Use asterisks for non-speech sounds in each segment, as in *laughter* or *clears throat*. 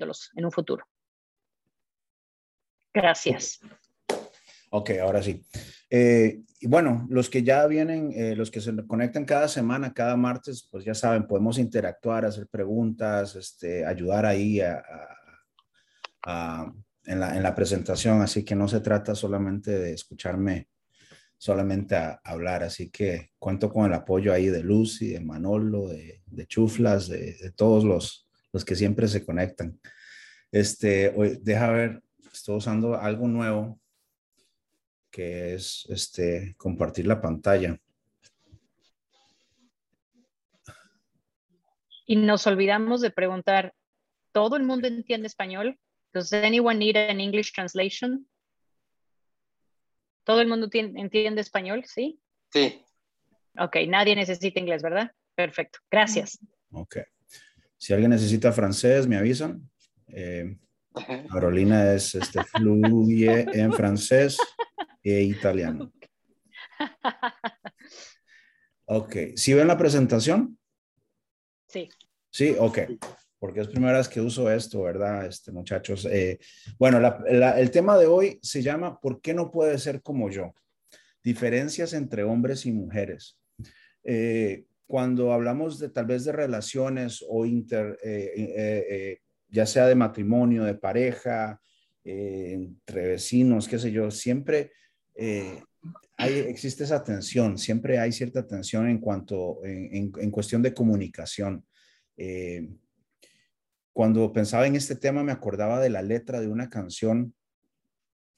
en un futuro. Gracias. Ok, ahora sí. Eh, y bueno, los que ya vienen, eh, los que se conectan cada semana, cada martes, pues ya saben, podemos interactuar, hacer preguntas, este, ayudar ahí en, la, en, la, presentación. Así que no se trata solamente de escucharme solamente a, hablar. Así que cuento con el apoyo ahí de Lucy, de Manolo, de, de Chuflas, de, todos los, los que siempre se conectan. Este, hoy, deja ver, estoy usando algo nuevo que es este, compartir la pantalla. Y nos olvidamos de preguntar, ¿todo el mundo entiende español? Does anyone need an English translation? ¿Todo el mundo entiende español? ¿Sí? Sí. Ok, nadie necesita inglés, ¿verdad? Perfecto, gracias. Ok. Si alguien necesita francés, me avisan. Eh, Carolina es este, *laughs* fluye en francés e italiano. Ok, ¿sí ven la presentación? Sí. Sí, ok, porque es primera vez que uso esto, ¿verdad, este, muchachos? Eh, bueno, el tema de hoy se llama ¿Por qué no puede ser como yo? Diferencias entre hombres y mujeres. Eh, cuando hablamos de tal vez de relaciones o inter, eh, ya sea de matrimonio, de pareja, entre vecinos, qué sé yo, siempre eh, hay, existe esa tensión, siempre hay cierta tensión en cuanto, en, en, cuestión de comunicación. Eh, cuando pensaba en este tema me acordaba de la letra de una canción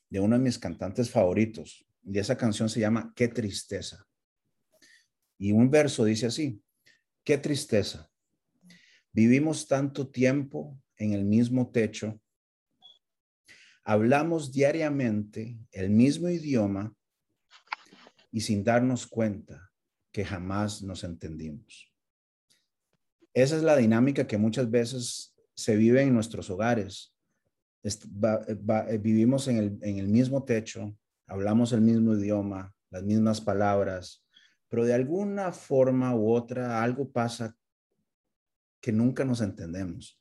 de uno de mis cantantes favoritos, y esa canción se llama Qué tristeza. Y un verso dice así, qué tristeza. Vivimos tanto tiempo en el mismo techo Hablamos diariamente el mismo idioma y sin darnos cuenta que jamás nos entendimos. Esa es la dinámica que muchas veces se vive en nuestros hogares. Eh, vivimos en el, en el mismo techo, hablamos el mismo idioma, las mismas palabras, pero de alguna forma u otra algo pasa que nunca nos entendemos.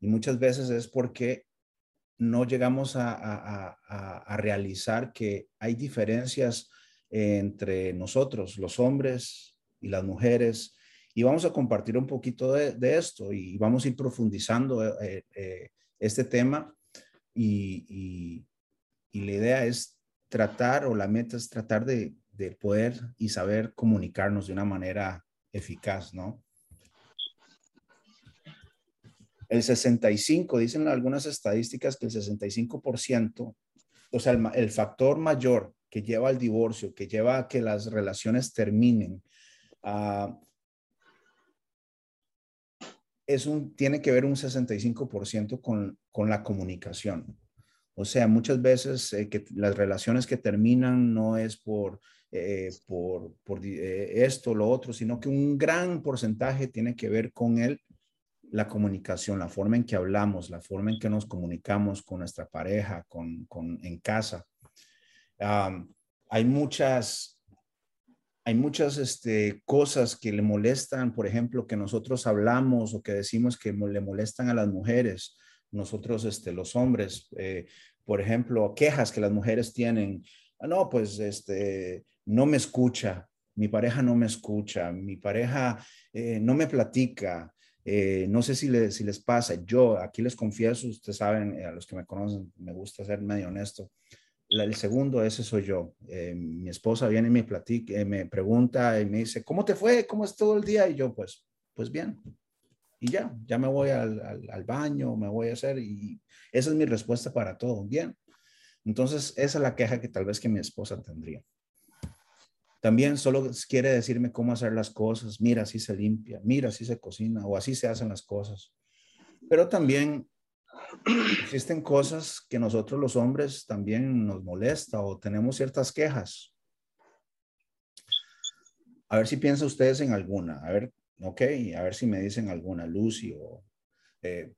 Y muchas veces es porque no llegamos a, realizar que hay diferencias entre nosotros, los hombres y las mujeres. Y vamos a compartir un poquito de, esto y vamos a ir profundizando eh, eh, este tema. Y, la idea es tratar, o la meta es tratar de, de poder y saber comunicarnos de una manera eficaz, ¿no? El 65, dicen algunas estadísticas que el 65%, o sea, el, factor mayor que lleva al divorcio, que lleva a que las relaciones terminen, uh, es un, tiene que ver un 65% con, con la comunicación. O sea, muchas veces eh, que las relaciones que terminan no es por, eh, por, por eh, esto, lo otro, sino que un gran porcentaje tiene que ver con el la comunicación, la forma en que hablamos, la forma en que nos comunicamos con nuestra pareja, con, en casa. hay muchas, hay muchas este, cosas que le molestan, por ejemplo, que nosotros hablamos o que decimos que le molestan a las mujeres, nosotros, este, los hombres, eh, por ejemplo, quejas que las mujeres tienen. Ah, no, pues, este, no me escucha, mi pareja no me escucha, mi pareja eh, no me platica, eh, no sé si, les pasa, yo aquí les confieso, ustedes saben, eh, a los que me conocen, me gusta ser medio honesto. el segundo, ese soy yo. Mi esposa viene y me platica, me pregunta y me dice, ¿cómo te fue? ¿Cómo es todo el día? Y yo, pues, pues bien. Y ya, ya me voy al, al baño, me voy a hacer y esa es mi respuesta para todo. Bien. Entonces, esa es la queja que tal vez que mi esposa tendría. También solo quiere decirme cómo hacer las cosas. Mira, así se limpia, mira, así se cocina o así se hacen las cosas. Pero también existen cosas que nosotros los hombres también nos molesta o tenemos ciertas quejas. A ver si piensan ustedes en alguna. A ver, ok, a ver si me dicen alguna, Lucy o eh,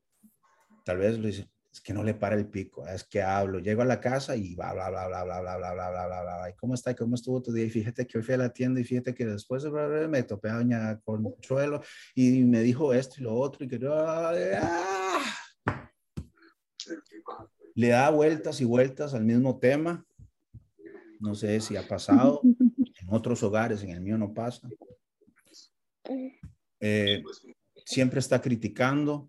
tal vez Luis, es que no le para el pico, es que hablo, llego a la casa y bla, bla, bla, bla, bla, bla, bla, bla, bla, bla, bla, ¿y cómo está? ¿Cómo estuvo tu día? Y fíjate que hoy fui a la tienda y fíjate que después me topé a doña Consuelo y me dijo esto y lo otro y que... le da vueltas y vueltas al mismo tema. No sé si ha pasado en otros hogares, en el mío no pasa. Eh, siempre está criticando,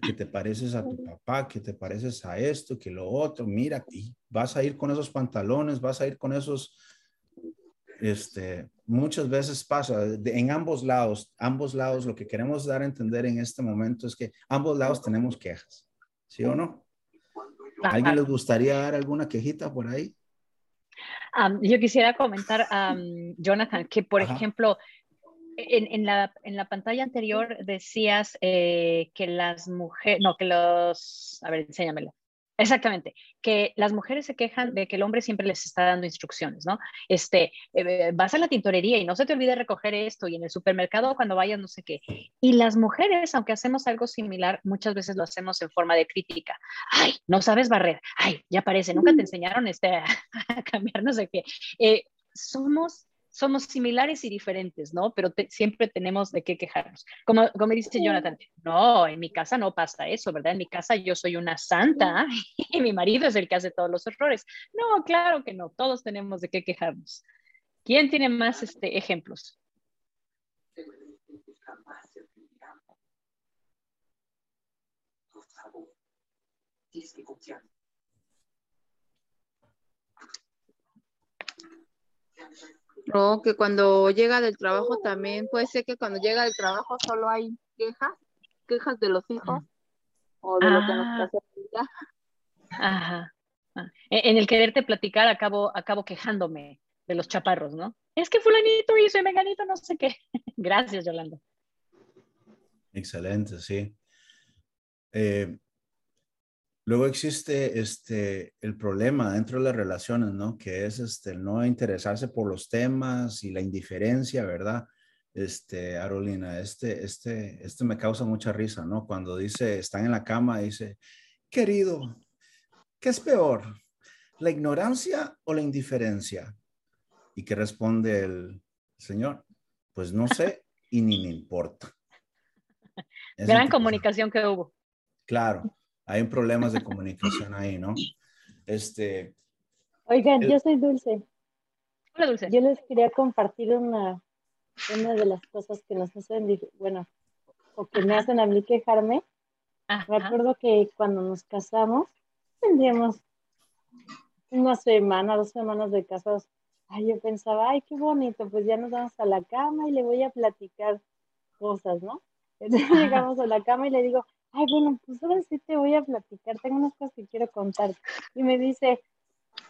que te *clears throat* pareces a tu papá, que te pareces a esto, que lo otro, mira, y vas a ir con esos pantalones, vas a ir con esos, este, muchas veces pasa en ambos lados, ambos lados, lo que queremos dar a entender en este momento es que ambos lados tenemos quejas, ¿sí o no? ¿Alguien les gustaría dar alguna quejita por ahí? yo quisiera comentar, Jonathan, que por ejemplo, en, la, en, la, pantalla anterior decías eh, que las mujeres, no, que los, a ver, enséñamelo. Exactamente, que las mujeres se quejan de que el hombre siempre les está dando instrucciones, ¿no? Este, eh, vas a la tintorería y no se te olvide recoger esto y en el supermercado cuando vayas no sé qué. Y las mujeres, aunque hacemos algo similar, muchas veces lo hacemos en forma de crítica. Ay, no sabes barrer. Ay, ya parece, nunca te enseñaron este, *laughs* a cambiar no sé qué. Eh, somos somos similares y diferentes, ¿no? Pero siempre tenemos de qué quejarnos. Como, como dice Jonathan, no, en mi casa no pasa eso, ¿verdad? En mi casa yo soy una santa *laughs* y mi marido es el que hace todos los errores. No, claro que no, todos tenemos de qué quejarnos. ¿Quién tiene más este, ejemplos? No, que cuando llega del trabajo también, puede ser que cuando llega del trabajo solo hay quejas, quejas de los hijos o de lo que nos ah. pasa. Ajá. Ah. E-, en el quererte platicar acabo, acabo quejándome de los chaparros, ¿no? Es que fulanito hizo y meganito no sé qué. *laughs* Gracias, Yolanda. Excelente, sí. Eh, Luego existe este, el problema dentro de las relaciones, ¿no? Que es este, el no interesarse por los temas y la indiferencia, ¿verdad? Este, Arolina, este, este, este me causa mucha risa, ¿no? Cuando dice, están en la cama, dice, querido, ¿qué es peor? ¿La ignorancia o la indiferencia? ¿Y qué responde el señor? Pues no sé y ni me importa. Gran comunicación que hubo. Claro hay problemas de comunicación ahí, ¿no? Este. Oigan, yo soy Dulce. Hola, Dulce. Yo les quería compartir una, una de las cosas que nos hacen, bueno, o que me hacen a mí quejarme. Me acuerdo que cuando nos casamos, tendríamos una semana, dos semanas de casados. Ay, yo pensaba, ay, qué bonito, pues ya nos vamos a la cama y le voy a platicar cosas, ¿no? Entonces llegamos a la cama y le digo, ay, bueno, pues ahora sí te voy a platicar, tengo unas cosas que quiero contar. Y me dice,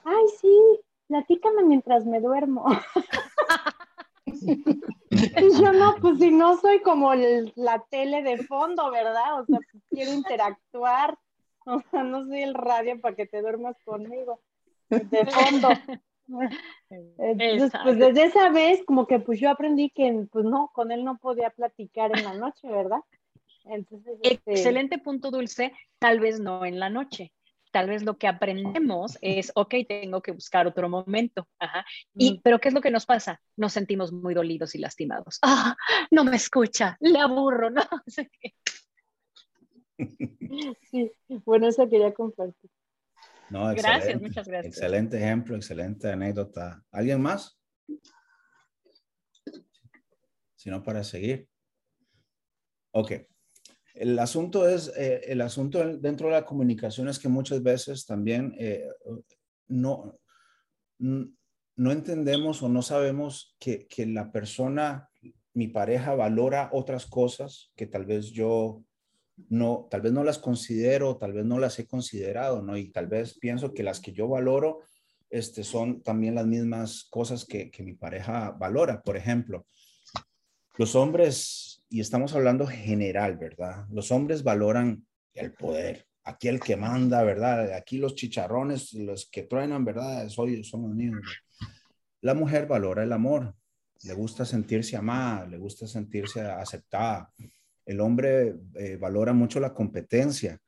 ay, sí, platícame mientras me duermo. *laughs* y yo no, pues si no soy como la tele de fondo, ¿verdad? O sea, pues, quiero interactuar. *laughs* O sea, no soy el radio para que te duermas conmigo. De fondo. Entonces, pues desde esa vez, como que pues yo aprendí que pues no, con él no podía platicar en la noche, ¿verdad? Este, Excelente punto, Dulce. Tal vez no en la noche. Tal vez lo que aprendemos es, ok, tengo que buscar otro momento. Y, Pero ¿qué es lo que nos pasa? Nos sentimos muy dolidos y lastimados. Ah, no me escucha, le aburro, ¿no? *laughs* sí, bueno, eso quería compartir. No, gracias, muchas gracias. Excelente ejemplo, excelente anécdota. ¿Alguien más? Si no, para seguir. Ok. El asunto es, eh, el asunto dentro de la comunicación es que muchas veces también eh, no, no entendemos o no sabemos que, que, la persona, mi pareja, valora otras cosas que tal vez yo no, tal vez no las considero, tal vez no las he considerado, ¿no? Y tal vez pienso que las que yo valoro este, son también las mismas cosas que, que mi pareja valora. Por ejemplo, los hombres y estamos hablando general, ¿verdad? Los hombres valoran el poder. Aquí el que manda, ¿verdad? Aquí los chicharrones, los que truenan, ¿verdad? Soy, son los míos. La mujer valora el amor. Le gusta sentirse amada, le gusta sentirse aceptada. El hombre eh, valora mucho la competencia.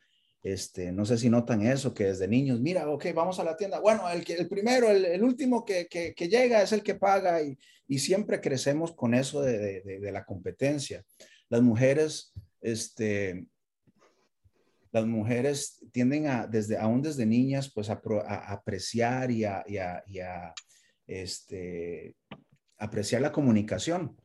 Este, no sé si notan eso, que desde niños, mira, ok, vamos a la tienda. Bueno, el, el primero, el, último que, llega es el que paga y, siempre crecemos con eso de, la competencia. Las mujeres, este, las mujeres tienden a, desde, aún desde niñas, pues a, apreciar y a, este, apreciar la comunicación.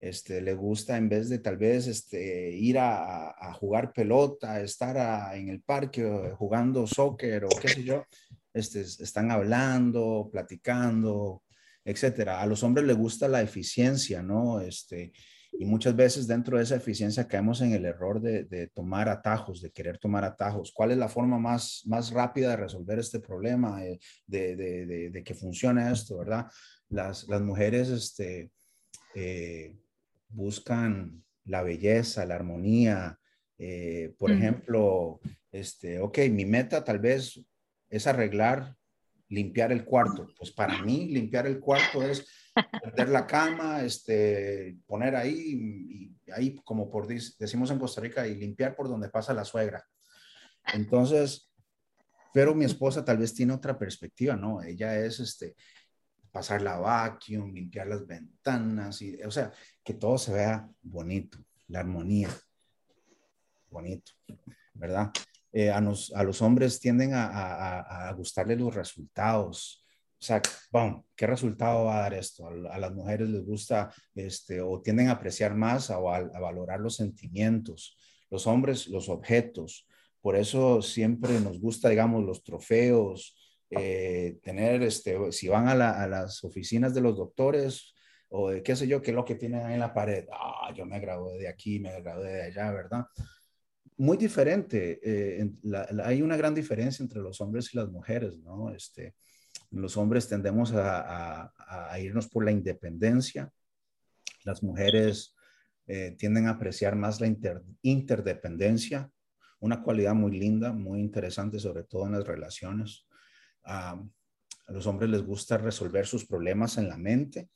Este, le gusta en vez de tal vez este, ir a, jugar pelota, estar en el parque jugando soccer o qué sé yo, este, están hablando, platicando, etcétera. A los hombres les gusta la eficiencia, ¿no? Este, y muchas veces dentro de esa eficiencia caemos en el error de, tomar atajos, de querer tomar atajos. ¿Cuál es la forma más, rápida de resolver este problema, eh, de, que funcione esto, verdad? Las, las mujeres este, eh, buscan la belleza, la armonía. Eh, por ejemplo, este, ok, mi meta tal vez es arreglar, limpiar el cuarto. Pues para mí, limpiar el cuarto es Perder la cama, este, poner ahí, y ahí como por decimos en Costa Rica, y limpiar por donde pasa la suegra. Entonces, pero mi esposa tal vez tiene otra perspectiva, ¿no? Ella es, este, pasar la vacuum, limpiar las ventanas, y, o sea, que todo se vea bonito, la armonía, bonito, ¿verdad? Eh, a, a, los hombres tienden a, a, a, gustarle los resultados, o sea, ¿qué resultado va a dar esto? A, las mujeres les gusta este, o tienden a apreciar más o a, valorar los sentimientos, los hombres los objetos. Por eso siempre nos gusta, digamos, los trofeos, eh, tener, este, si van a, las oficinas de los doctores o de qué sé yo, qué es lo que tienen ahí en la pared. Ah, yo me gradué de aquí, me gradué de allá, ¿verdad? Muy diferente. Eh, hay una gran diferencia entre los hombres y las mujeres, ¿no? Este, los hombres tendemos a, irnos por la independencia. Las mujeres eh, tienden a apreciar más la interdependencia, una cualidad muy linda, muy interesante, sobre todo en las relaciones. A los hombres les gusta resolver sus problemas en la mente.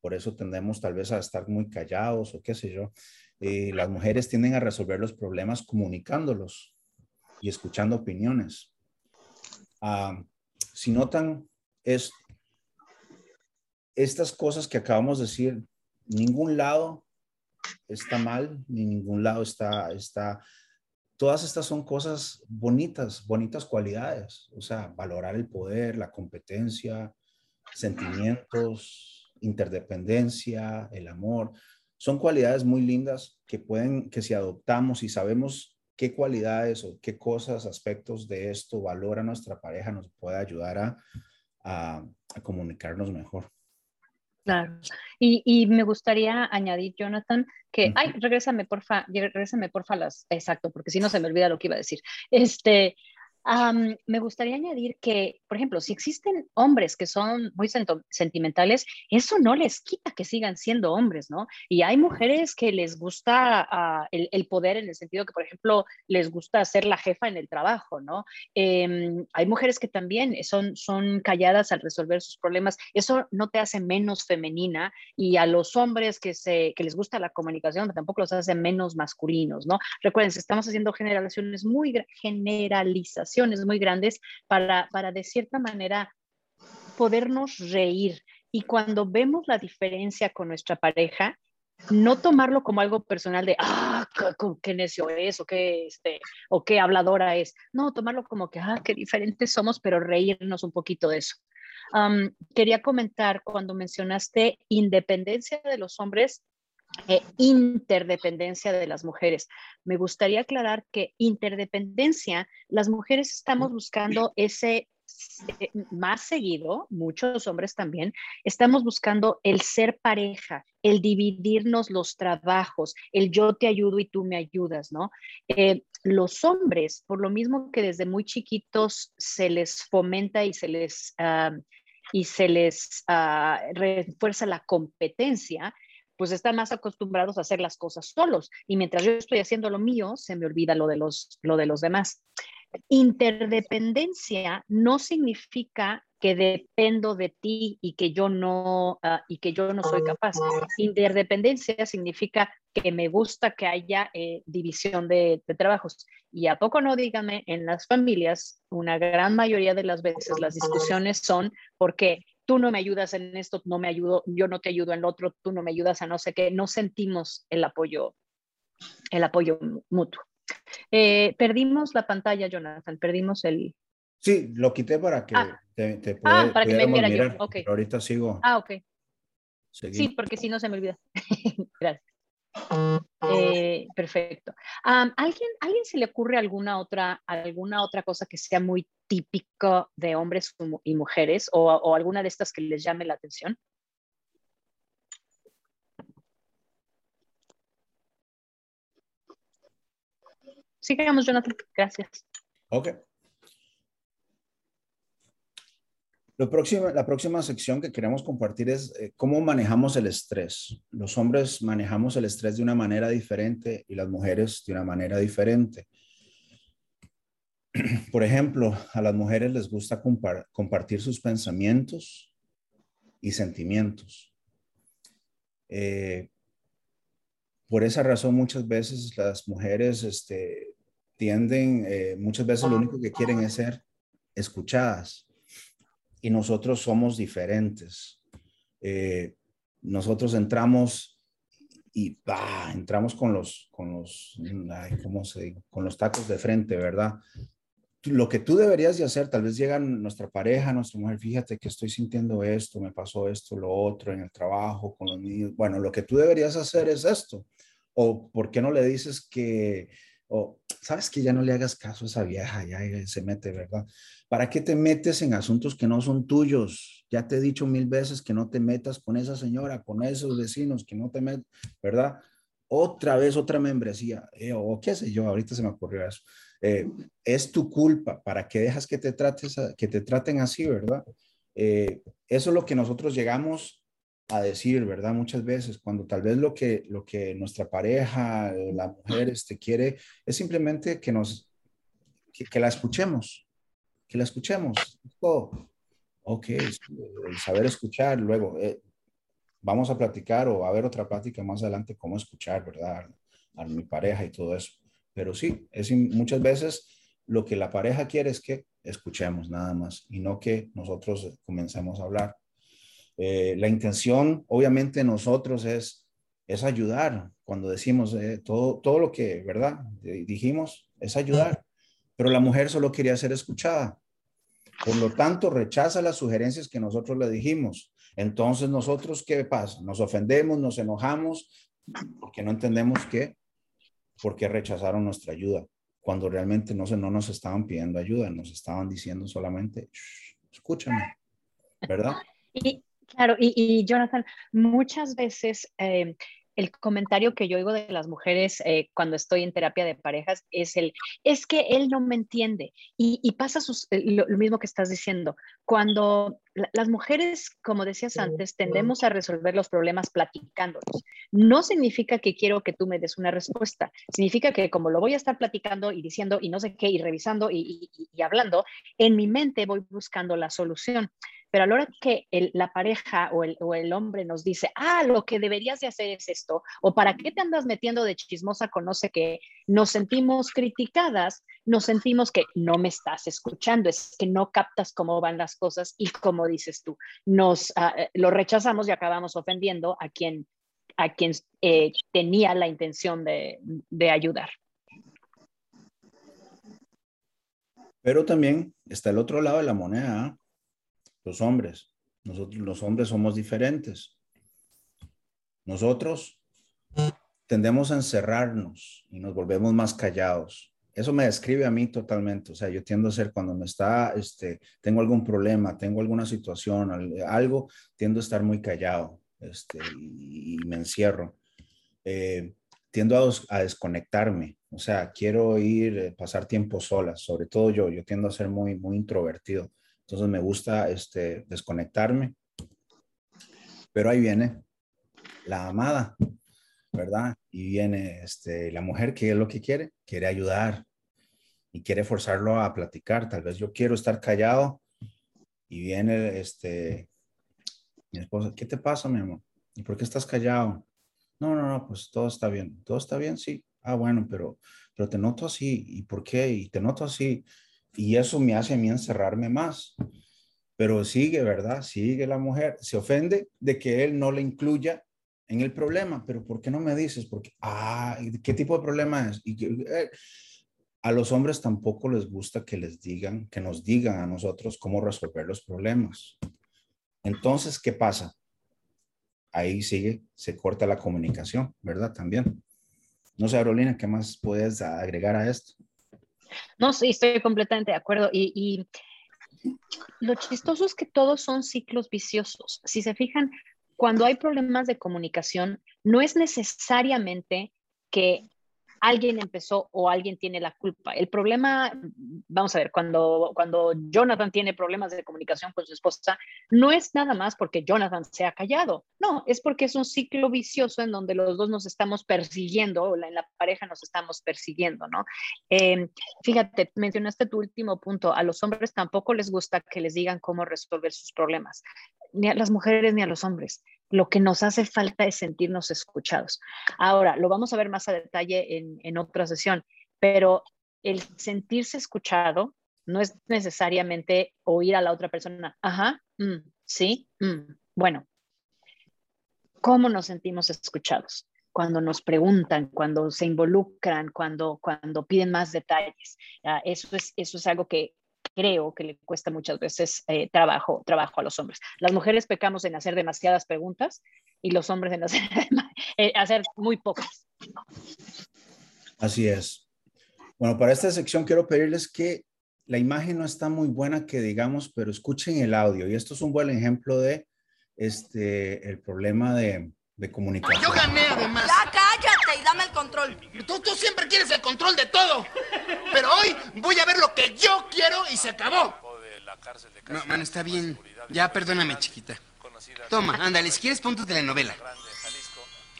Por eso tendemos tal vez a estar muy callados o qué sé yo. Y las mujeres tienden a resolver los problemas comunicándolos y escuchando opiniones si notan, es estas cosas que acabamos de decir, ningún lado está mal, ni ningún lado está, está, todas estas son cosas bonitas, bonitas cualidades, o sea, valorar el poder, la competencia, sentimientos, interdependencia, el amor, son cualidades muy lindas que pueden, que si adoptamos y sabemos qué cualidades o qué cosas, aspectos de esto valora nuestra pareja nos puede ayudar a, a, comunicarnos mejor. Claro. Y, y, me gustaría añadir, Jonathan, que, ay, regrésame porfa, regrésame porfa las, exacto, porque si no se me olvida lo que iba a decir. Este, me gustaría añadir que, por ejemplo, si existen hombres que son muy sentimentales, eso no les quita que sigan siendo hombres, ¿no? Y hay mujeres que les gusta ah, el, poder en el sentido que, por ejemplo, les gusta ser la jefa en el trabajo, ¿no? Em, hay mujeres que también son, calladas al resolver sus problemas. Eso no te hace menos femenina y a los hombres que, se, que les gusta la comunicación tampoco los hace menos masculinos, ¿no? Recuerden, estamos haciendo generaciones muy generalizadas muy grandes para, para de cierta manera podernos reír. Y cuando vemos la diferencia con nuestra pareja, no tomarlo como algo personal de, ah, qué, necio es, o qué, este, o qué habladora es. No, tomarlo como que, ah, qué diferentes somos, pero reírnos un poquito de eso. quería comentar cuando mencionaste independencia de los hombres, e interdependencia de las mujeres. Me gustaría aclarar que interdependencia, las mujeres estamos buscando ese más seguido, muchos hombres también, estamos buscando el ser pareja, el dividirnos los trabajos, el yo te ayudo y tú me ayudas, ¿no? Eh, los hombres, por lo mismo que desde muy chiquitos se les fomenta y se les, ah, y se les ah, refuerza la competencia, pues están más acostumbrados a hacer las cosas solos y mientras yo estoy haciendo lo mío, se me olvida lo de los, lo de los demás. Interdependencia no significa que dependo de ti y que yo no ah, y que yo no soy capaz. Interdependencia significa que me gusta que haya eh, división de, de, trabajos. Y a poco no díganme, en las familias, una gran mayoría de las veces las discusiones son porque tú no me ayudas en esto, no me ayudo, yo no te ayudo en lo otro, tú no me ayudas a no sé qué, no sentimos el apoyo, el apoyo mutuo. Eh, perdimos la pantalla, Jonathan, perdimos el... Sí, lo quité para que ah. te, te ah, para que me viera yo. Okay. Pero ahorita sigo. Ah, ok. Sí, porque si no se me olvida. *laughs* Gracias. Eh, perfecto. ¿alguien, ¿Alguien se le ocurre alguna otra, alguna otra cosa que sea muy típico de hombres y mujeres o, alguna de estas que les llame la atención? Sigamos, Jonathan. Gracias. Ok. Lo próximo, la próxima sección que queremos compartir es eh, cómo manejamos el estrés. Los hombres manejamos el estrés de una manera diferente y las mujeres de una manera diferente. *clears throat* Por ejemplo, a las mujeres les gusta compartir sus pensamientos y sentimientos. Eh, por esa razón, muchas veces las mujeres este, tienden, eh, muchas veces lo único que quieren es ser escuchadas y nosotros somos diferentes. Eh, nosotros entramos y bah, entramos con los, con los, ¿cómo se Con los tacos de frente, ¿verdad? Lo que tú deberías de hacer, tal vez llega nuestra pareja, nuestra mujer, fíjate que estoy sintiendo esto, me pasó esto, lo otro, en el trabajo, con los niños. Bueno, lo que tú deberías hacer es esto. O, ¿por qué no le dices que, o, sabes que ya no le hagas caso a esa vieja, ya se mete, ¿verdad? ¿Para qué te metes en asuntos que no son tuyos? Ya te he dicho mil veces que no te metas con esa señora, con esos vecinos, que no te metas, ¿verdad? Otra vez otra membresía, eh, o qué sé yo, ahorita se me ocurrió eso. Eh, es tu culpa, ¿para qué dejas que te, trates que te traten así, verdad? Eh, eso es lo que nosotros llegamos a decir, ¿verdad? Muchas veces, cuando tal vez lo que, lo que nuestra pareja, la mujer, este, quiere es simplemente que nos, que la escuchemos, que la escuchemos. Ok, el saber escuchar, luego eh, vamos a platicar o a ver otra plática más adelante cómo escuchar, ¿verdad? A, mi pareja y todo eso. Pero sí, es muchas veces lo que la pareja quiere es que escuchemos nada más y no que nosotros comencemos a hablar. Eh, la intención, obviamente, nosotros es, es ayudar. Cuando decimos eh, todo, todo lo que, ¿verdad? Dijimos, es ayudar pero la mujer solo quería ser escuchada. Por lo tanto, rechaza las sugerencias que nosotros le dijimos. Entonces, nosotros, ¿qué pasa? Nos ofendemos, nos enojamos, porque no entendemos qué, porque rechazaron nuestra ayuda, cuando realmente no, se, no nos estaban pidiendo ayuda, nos estaban diciendo solamente, escúchame, ¿verdad? *laughs* Y, claro, y, Jonathan, muchas veces eh, el comentario que yo oigo de las mujeres eh, cuando estoy en terapia de parejas es el, es que él no me entiende. Y, pasa eh, lo, mismo que estás diciendo. Cuando las mujeres, como decías antes, tendemos a resolver los problemas platicándolos. No significa que quiero que tú me des una respuesta. Significa que como lo voy a estar platicando y diciendo y no sé qué y revisando y hablando, en mi mente voy buscando la solución. Pero a la hora que la pareja o el, hombre nos dice, ah, lo que deberías de hacer es esto, o para qué te andas metiendo de chismosa con no sé qué, nos sentimos criticadas, nos sentimos que no me estás escuchando, es que no captas cómo van las cosas y como dices tú, nos ah, eh, lo rechazamos y acabamos ofendiendo a quien, a quien eh, tenía la intención de, de ayudar. Pero también está el otro lado de la moneda. Los hombres. Nosotros los hombres somos diferentes. Nosotros tendemos a encerrarnos y nos volvemos más callados. Eso me describe a mí totalmente. O sea, yo tiendo a ser cuando me está, este, tengo algún problema, tengo alguna situación, algo, tiendo a estar muy callado este, y, me encierro. Eh, tiendo a, a, desconectarme. O sea, quiero ir, eh, pasar tiempo sola, sobre todo yo. Yo tiendo a ser muy, muy introvertido. Entonces me gusta este, desconectarme. Pero ahí viene la amada, ¿verdad? Y viene este, la mujer que es lo que quiere, quiere ayudar y quiere forzarlo a platicar. Tal vez yo quiero estar callado y viene este, mi esposa, ¿qué te pasa, mi amor? ¿Y por qué estás callado? No, no, no, pues todo está bien. ¿Todo está bien? Sí. Ah, bueno, pero, pero te noto así. ¿Y por qué? Y te noto así y eso me hace a mí encerrarme más. Pero sigue, ¿verdad? Sigue la mujer, se ofende de que él no le incluya en el problema, pero ¿por qué no me dices? Porque, ah, ¿qué tipo de problema es? Eh, a los hombres tampoco les gusta que les digan, que nos digan a nosotros cómo resolver los problemas. Entonces, ¿qué pasa? Ahí sigue, se corta la comunicación, ¿verdad? También. No sé, Carolina, ¿qué más puedes agregar a esto? No, sí, estoy completamente de acuerdo. Y, y lo chistoso es que todos son ciclos viciosos. Si se fijan, cuando hay problemas de comunicación, no es necesariamente que alguien empezó o alguien tiene la culpa. El problema, vamos a ver, cuando, cuando Jonathan tiene problemas de comunicación con su esposa, no es nada más porque Jonathan se ha callado, no, es porque es un ciclo vicioso en donde los dos nos estamos persiguiendo, o en la pareja nos estamos persiguiendo, ¿no? Em, fíjate, mencionaste tu último punto, a los hombres tampoco les gusta que les digan cómo resolver sus problemas, ni a las mujeres ni a los hombres lo que nos hace falta es sentirnos escuchados. Ahora, lo vamos a ver más a detalle en, otra sesión, pero el sentirse escuchado no es necesariamente oír a la otra persona, ajá, mm, sí, mm, bueno, ¿cómo nos sentimos escuchados? Cuando nos preguntan, cuando se involucran, cuando, cuando piden más detalles. Ah, eso, es, eso es algo que creo que le cuesta muchas veces eh, trabajo, trabajo a los hombres. Las mujeres pecamos en hacer demasiadas preguntas y los hombres en hacer, *laughs* eh, hacer muy pocas. Así es. Bueno, para esta sección quiero pedirles que la imagen no está muy buena que digamos, pero escuchen el audio. Y esto es un buen ejemplo de este, el problema de, de comunicación. Yo gané además. Dame el control. Tú, tú siempre quieres el control de todo. Pero hoy voy a ver lo que yo quiero y se acabó. No, man, está bien. Ya, perdóname, chiquita. Toma, ándale, si quieres pon tu telenovela.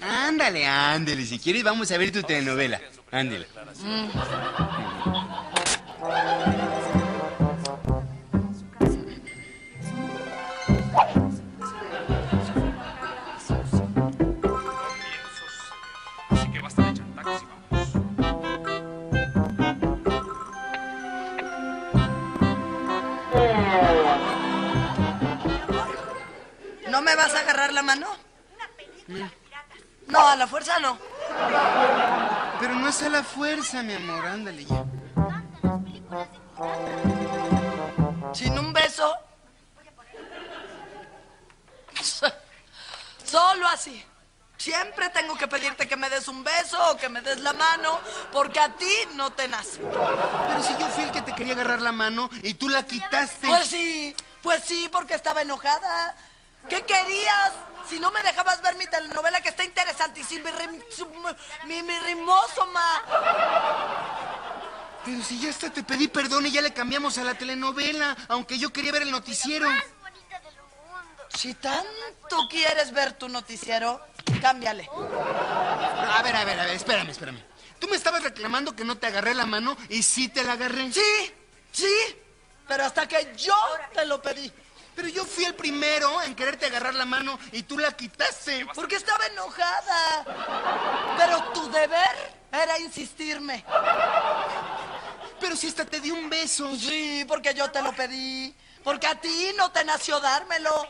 Ándale, ándale, si quieres vamos a ver tu telenovela. Ándale. Mm. Me vas a agarrar la mano? No, a la fuerza no. Pero no es a la fuerza, mi amor, ándale ya. Sin un beso. Solo así. Siempre tengo que pedirte que me des un beso o que me des la mano, porque a ti no te nace. Pero si yo fui el que te quería agarrar la mano y tú la quitaste. Pues sí, pues sí, porque estaba enojada. ¿Qué querías? Si no me dejabas ver mi telenovela que está interesantísima, mi, mi, rimoso, ma. Pero si ya hasta te pedí perdón y ya le cambiamos a la telenovela, aunque yo quería ver el noticiero. Si tanto quieres ver tu noticiero, cámbiale. A ver, a ver, a ver, espérame, espérame. Tú me estabas reclamando que no te agarré la mano y sí te la agarré. Sí, sí, pero hasta que yo te lo pedí. Pero yo fui el primero en quererte agarrar la mano y tú la quitaste. Porque estaba enojada. Pero tu deber era insistirme. Pero si hasta te di un beso. Sí, porque yo te lo pedí. Porque a ti no te nació dármelo.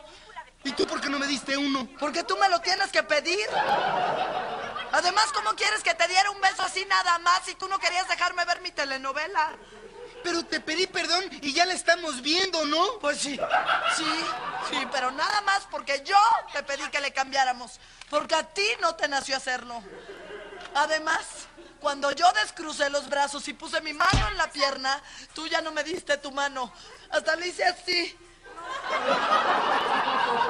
¿Y tú por qué no me diste uno? Porque tú me lo tienes que pedir. Además, ¿cómo quieres que te diera un beso así nada más si tú no querías dejarme ver mi telenovela? Pero te pedí perdón y ya la estamos viendo, ¿no? Pues sí, sí, sí, pero nada más porque yo te pedí que le cambiáramos. Porque a ti no te nació hacerlo. Además, cuando yo descrucé los brazos y puse mi mano en la pierna, tú ya no me diste tu mano. Hasta le hice así.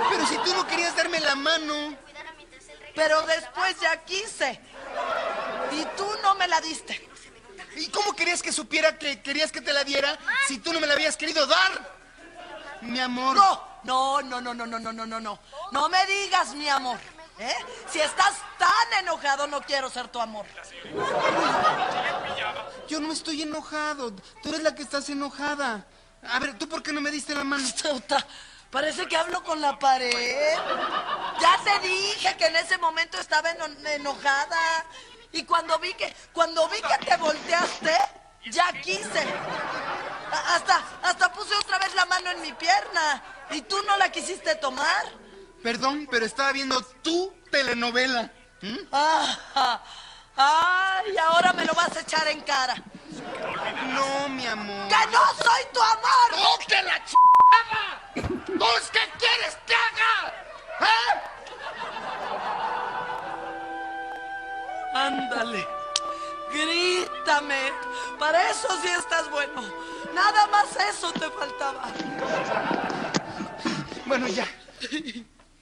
Pero si tú no querías darme la mano. Pero después ya quise. Y tú no me la diste. ¿Y cómo querías que supiera que querías que te la diera si tú no me la habías querido dar? Mi amor. No, no, no, no, no, no, no, no, no. No me digas mi amor. ¿Eh? Si estás tan enojado, no quiero ser tu amor. Yo no estoy enojado. Tú eres la que estás enojada. A ver, ¿tú por qué no me diste la mano? *laughs* Parece que hablo con la pared. Ya te dije que en ese momento estaba enojada. Y cuando vi que, cuando vi que te volteaste, ya quise. Hasta, hasta puse otra vez la mano en mi pierna. Y tú no la quisiste tomar. Perdón, pero estaba viendo tu telenovela. ¿Mm? Ah, ay, ahora me lo vas a echar en cara. no, mi amor. ¡Que no soy tu amor! ¡No te la ch... ¿Vos qué quieres que haga? ¿Eh? Ándale. Grítame. Para eso sí estás bueno. Nada más eso te faltaba. Bueno, ya.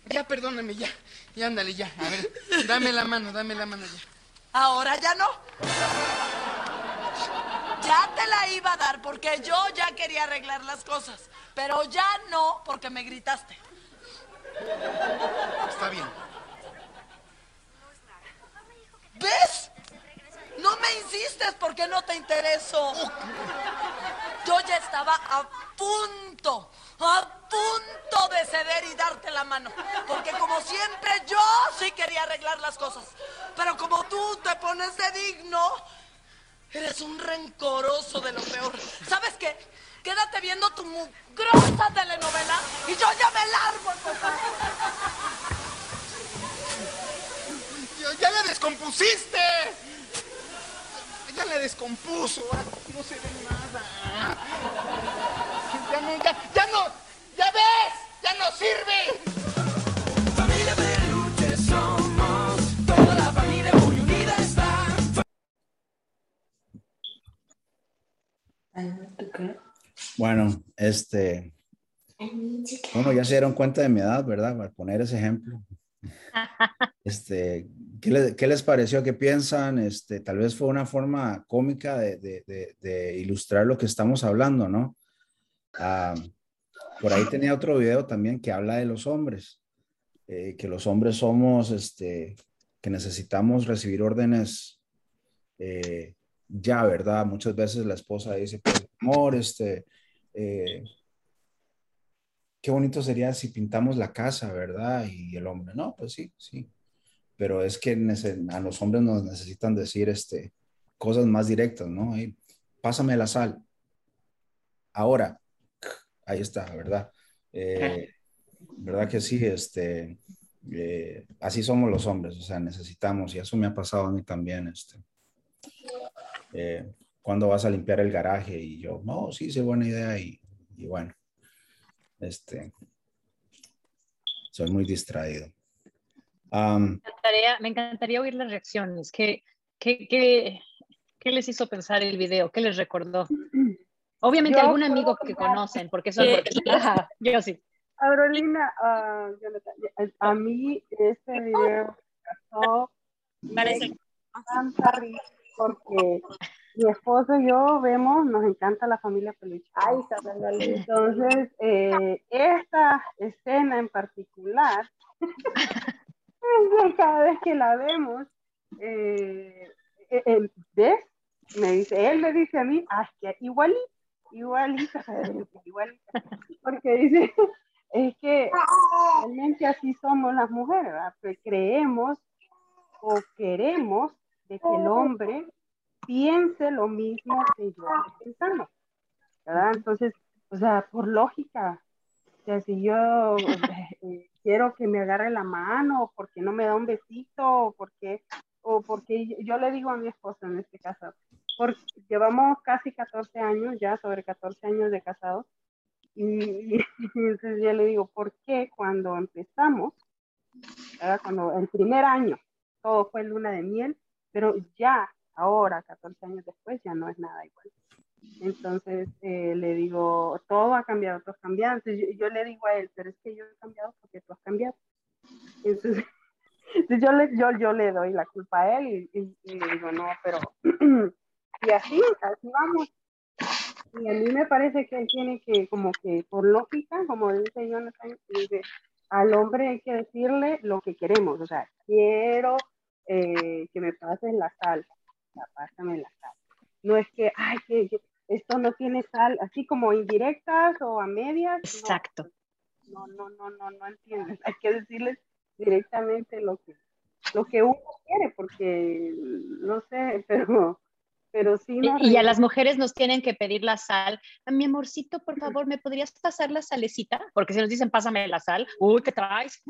Ya, perdóname, ya. Ya, ándale, ya. A ver, dame la mano, dame la mano ya. Ahora ya no. Ya te la iba a dar porque yo ya quería arreglar las cosas. Pero ya no porque me gritaste. Está bien. ¿Ves? No me insistes porque no te intereso. Yo ya estaba a punto, a punto de ceder y darte la mano. Porque como siempre yo sí quería arreglar las cosas. Pero como tú te pones de digno, eres un rencoroso de lo peor. ¿Sabes qué? Quédate viendo tu mugrosa telenovela y yo ya me largo ¡Ya la descompusiste! Ya la descompuso, no se ve nada. Ya no, ya, ya no, ya ves, ya no sirve. Familia Peluche somos, toda la familia muy unida está. Bueno, este, bueno, ya se dieron cuenta de mi edad, ¿verdad? Para poner ese ejemplo. *laughs* Este, ¿qué, les pareció? ¿Qué piensan? Este, tal vez fue una forma cómica de, ilustrar lo que estamos hablando, ¿no? Ah, por ahí tenía otro video también que habla de los hombres, eh, que los hombres somos, este, que necesitamos recibir órdenes eh, ya, ¿verdad? Muchas veces la esposa dice, pues, amor, este, eh, qué bonito sería si pintamos la casa, ¿verdad? Y el hombre, no, pues sí, sí. Pero es que a los hombres nos necesitan decir este, cosas más directas, ¿no? pásame la sal. Ahora, ahí está, ¿verdad? Eh, ¿Verdad que sí? Este, eh, así somos los hombres, o sea, necesitamos, y eso me ha pasado a mí también, este. Eh, ¿Cuándo vas a limpiar el garaje? Y yo, no, sí, sí, buena idea, y, y bueno, este, soy muy distraído. me, encantaría, oír las reacciones. ¿Qué, qué, qué, les hizo pensar el video? ¿Qué les recordó? Obviamente algún amigo que conocen, porque son... yo sí. Aurelina, uh, a mí este video me Parece. porque mi esposo y yo vemos, nos encanta la familia peluche. Ay, Entonces, eh, esta escena en particular, *laughs* cada vez que la vemos, eh, eh ¿ves? Me dice, él me dice a mí, ah, que igualito, igualito, *laughs* igualito, porque dice, es que realmente así somos las mujeres, ¿verdad? Pues creemos o queremos de que el hombre piense lo mismo que yo pensamos, ¿verdad? Entonces, o sea, por lógica, o sea, si yo *laughs* eh, quiero que me agarre la mano, porque no me da un besito, o porque, o porque yo le digo a mi esposa en este caso, porque llevamos casi 14 años, ya sobre 14 años de casados, *laughs* y, entonces yo le digo, ¿por qué cuando empezamos, ¿verdad? cuando el primer año, todo fue luna de miel, pero ya ahora, 14 años después, ya no es nada igual. Entonces eh, le digo, todo ha cambiado, tú has cambiado. Entonces yo, le digo a él, pero es que yo he cambiado porque tú has cambiado. Entonces, *laughs* yo, le, yo, yo le doy la culpa a él y, le digo, no, pero... *clears throat* y así, así vamos. Y a mí me parece que él tiene que, como que por lógica, como dice Jonathan, dice, al hombre hay que decirle lo que queremos. O sea, quiero eh, que me pases la pásame la sal. No es que, ay, que, esto no tiene sal, así como indirectas o a medias. Exacto. No, no, no, no, no, entiendes. *laughs* Hay que decirles directamente lo que, lo que uno quiere, porque no sé, *laughs* pero, pero sí. y, a las mujeres nos tienen que pedir la sal. A mi amorcito, por favor, ¿me podrías pasar la salecita? Porque si nos dicen, pásame la sal, uy, ¿qué traes?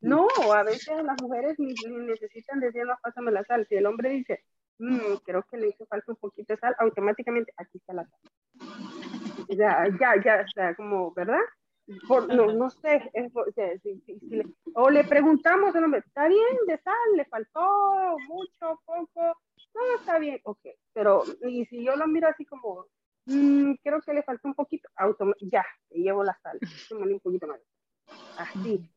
No, a veces las mujeres ni, necesitan decir, no, pásame la sal. Si el hombre dice, mm, creo que le hizo falta un poquito de sal, automáticamente aquí está la sal. Ya, ya, ya, o sea, como, ¿verdad? no, no sé, o, le, preguntamos al hombre, ¿está bien de sal? ¿Le faltó mucho, poco? No, está bien, ok, pero y si yo lo miro así como, mm, creo que le faltó un poquito, ya, le llevo la sal, un poquito más, así,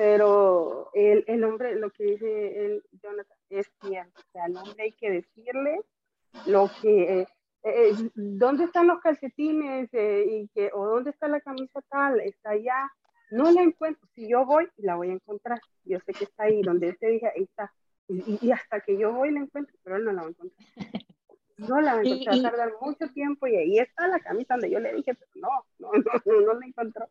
pero el, el hombre, lo que dice el Jonathan, es cierto, o sea, al hombre hay que decirle lo que eh, ¿dónde están los calcetines? Eh, y que, ¿O dónde está la camisa tal? Está allá. No la encuentro. Si yo voy, la voy a encontrar. Yo sé que está ahí, donde él te dije, ahí está. Y, hasta que yo voy la encuentro, pero él no la va a encontrar. No la va a encontrar, va a tardar mucho tiempo y ahí está la camisa donde yo le dije, pero no, no, no, no la encontró.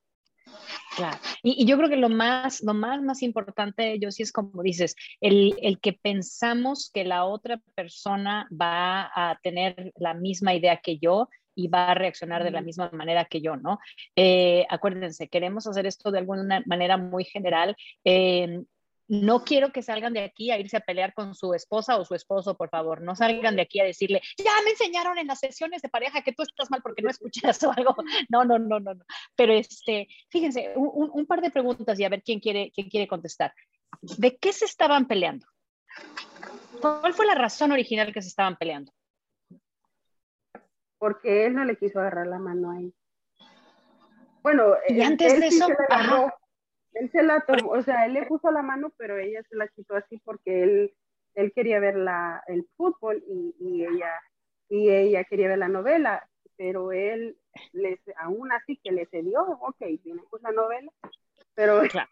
Claro. Y, yo creo que lo más, lo más, más importante, yo sí es como dices, el, el, que pensamos que la otra persona va a tener la misma idea que yo y va a reaccionar de la misma manera que yo, ¿no? Eh, acuérdense, queremos hacer esto de alguna manera muy general. Eh, no quiero que salgan de aquí a irse a pelear con su esposa o su esposo, por favor. No salgan de aquí a decirle, ya me enseñaron en las sesiones de pareja que tú estás mal porque no escuchas *laughs* o algo. No, no, no, no, no. Pero este, fíjense, un, par de preguntas y a ver quién quiere, quién quiere contestar. ¿De qué se estaban peleando? ¿Cuál fue la razón original que se estaban peleando? Porque él no le quiso agarrar la mano ahí. Bueno, y antes de eso, él se la tomó, o sea, él le puso la mano, pero ella se la quitó así porque él, él quería ver la, el fútbol y, y, ella, y ella quería ver la novela, pero él, les, aún así que le cedió, ok, tiene pues la novela, pero... Claro.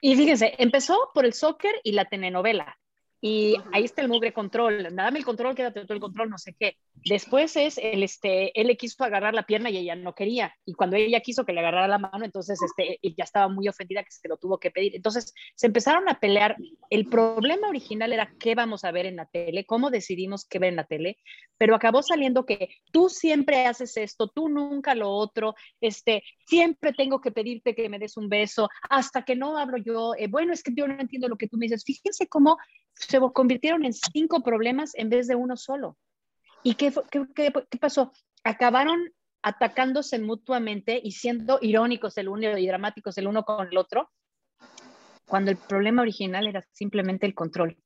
Y fíjense, empezó por el soccer y la telenovela. Y ahí está el mugre control, dame el control, quédate todo el control, no sé qué. Después es, el, este, él le quiso agarrar la pierna y ella no quería. Y cuando ella quiso que le agarrara la mano, entonces este, ya estaba muy ofendida que se lo tuvo que pedir. Entonces se empezaron a pelear. El problema original era qué vamos a ver en la tele, cómo decidimos qué ver en la tele, pero acabó saliendo que tú siempre haces esto, tú nunca lo otro, este, siempre tengo que pedirte que me des un beso, hasta que no hablo yo, eh, bueno, es que yo no entiendo lo que tú me dices. Fíjense cómo se convirtieron en cinco problemas en vez de uno solo. ¿Y qué, qué, qué, pasó? Acabaron atacándose mutuamente y siendo irónicos el uno y dramáticos el uno con el otro, cuando el problema original era simplemente el control.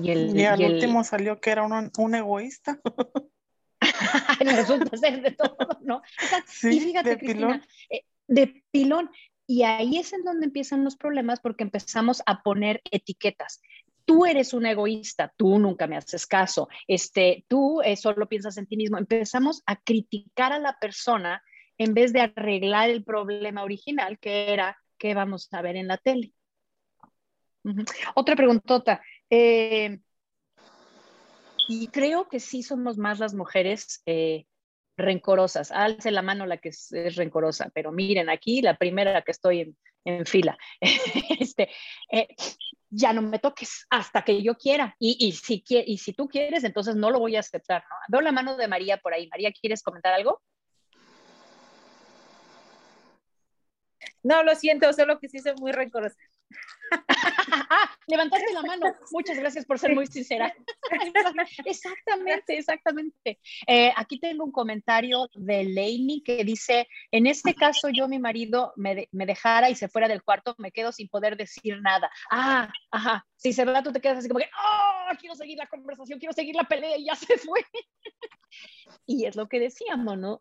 Y, el, y al último salió que era un, un egoísta. *laughs* Resulta ser de todo, ¿no? Sí, y fíjate, de pilón. Eh, de pilón. Y ahí es en donde empiezan los problemas porque empezamos a poner etiquetas tú eres un egoísta, tú nunca me haces caso, este, tú eh, solo piensas en ti mismo. Empezamos a criticar a la persona en vez de arreglar el problema original, que era qué vamos a ver en la tele. Otra preguntota. Eh, y creo que sí somos más las mujeres eh, rencorosas. Alce la mano la que es, rencorosa, pero miren, aquí la primera que estoy en, fila. *laughs* este, ya no me toques hasta que yo quiera. Y, y, si, y si tú quieres, entonces no lo voy a aceptar. ¿no? Veo la mano de María por ahí. María, ¿quieres comentar algo? No, lo siento, solo que sí soy muy rencorosa. Ah, *laughs* levantaste la mano. Muchas gracias por ser muy sincera. *laughs* exactamente, exactamente. Eh, aquí tengo un comentario de Lainey que dice, en este caso yo mi marido me, dejara y se fuera del cuarto, me quedo sin poder decir nada. Ah, ajá. Si se va, tú te quedas así como que, oh, quiero seguir la conversación, quiero seguir la pelea y ya se fue. *laughs* y es lo que decíamos, ¿no?